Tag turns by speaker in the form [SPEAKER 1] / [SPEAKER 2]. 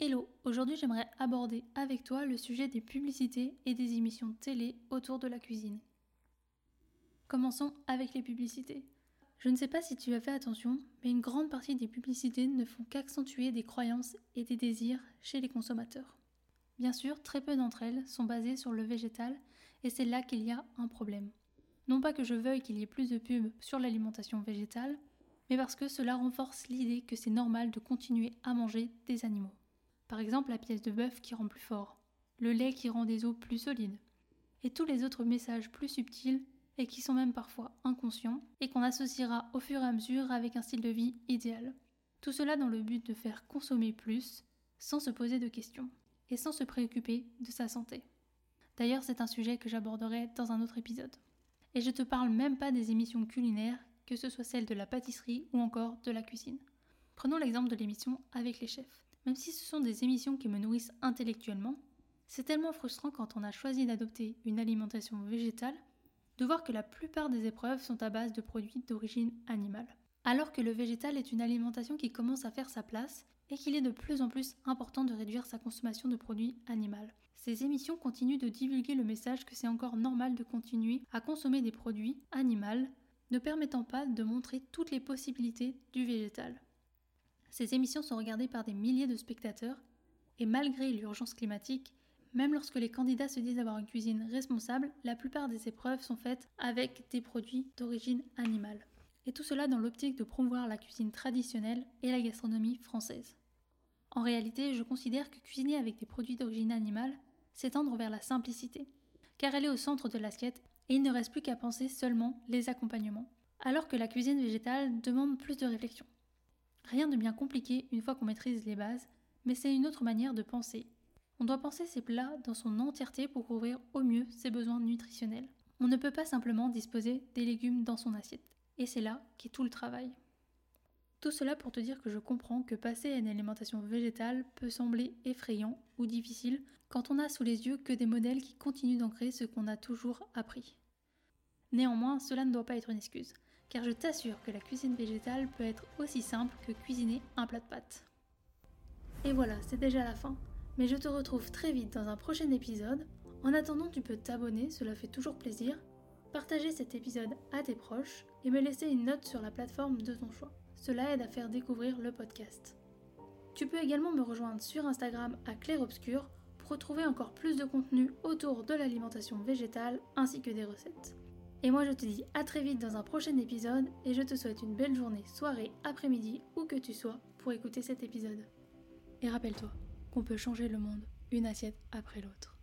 [SPEAKER 1] Hello, aujourd'hui j'aimerais aborder avec toi le sujet des publicités et des émissions télé autour de la cuisine. Commençons avec les publicités. Je ne sais pas si tu as fait attention, mais une grande partie des publicités ne font qu'accentuer des croyances et des désirs chez les consommateurs. Bien sûr, très peu d'entre elles sont basées sur le végétal, et c'est là qu'il y a un problème. Non pas que je veuille qu'il y ait plus de pubs sur l'alimentation végétale, mais parce que cela renforce l'idée que c'est normal de continuer à manger des animaux. Par exemple la pièce de bœuf qui rend plus fort, le lait qui rend des os plus solides, et tous les autres messages plus subtils et qui sont même parfois inconscients et qu'on associera au fur et à mesure avec un style de vie idéal. Tout cela dans le but de faire consommer plus sans se poser de questions et sans se préoccuper de sa santé. D'ailleurs, c'est un sujet que j'aborderai dans un autre épisode. Et je te parle même pas des émissions culinaires, que ce soit celles de la pâtisserie ou encore de la cuisine. Prenons l'exemple de l'émission Avec les chefs. Même si ce sont des émissions qui me nourrissent intellectuellement, c'est tellement frustrant quand on a choisi d'adopter une alimentation végétale de voir que la plupart des épreuves sont à base de produits d'origine animale. Alors que le végétal est une alimentation qui commence à faire sa place et qu'il est de plus en plus important de réduire sa consommation de produits animaux. Ces émissions continuent de divulguer le message que c'est encore normal de continuer à consommer des produits animaux, ne permettant pas de montrer toutes les possibilités du végétal. Ces émissions sont regardées par des milliers de spectateurs et malgré l'urgence climatique, même lorsque les candidats se disent avoir une cuisine responsable, la plupart des épreuves sont faites avec des produits d'origine animale. Et tout cela dans l'optique de promouvoir la cuisine traditionnelle et la gastronomie française. En réalité, je considère que cuisiner avec des produits d'origine animale, c'est tendre vers la simplicité, car elle est au centre de l'assiette et il ne reste plus qu'à penser seulement les accompagnements, alors que la cuisine végétale demande plus de réflexion. Rien de bien compliqué une fois qu'on maîtrise les bases, mais c'est une autre manière de penser. On doit penser ses plats dans son entièreté pour couvrir au mieux ses besoins nutritionnels. On ne peut pas simplement disposer des légumes dans son assiette. Et c'est là qu'est tout le travail. Tout cela pour te dire que je comprends que passer à une alimentation végétale peut sembler effrayant ou difficile quand on a sous les yeux que des modèles qui continuent d'ancrer ce qu'on a toujours appris. Néanmoins, cela ne doit pas être une excuse car je t'assure que la cuisine végétale peut être aussi simple que cuisiner un plat de pâtes. Et voilà, c'est déjà la fin. Mais je te retrouve très vite dans un prochain épisode. En attendant, tu peux t'abonner, cela fait toujours plaisir, partager cet épisode à tes proches et me laisser une note sur la plateforme de ton choix. Cela aide à faire découvrir le podcast. Tu peux également me rejoindre sur Instagram à Claire Obscur pour retrouver encore plus de contenu autour de l'alimentation végétale ainsi que des recettes. Et moi je te dis à très vite dans un prochain épisode et je te souhaite une belle journée, soirée, après-midi, où que tu sois pour écouter cet épisode. Et rappelle-toi qu'on peut changer le monde une assiette après l'autre.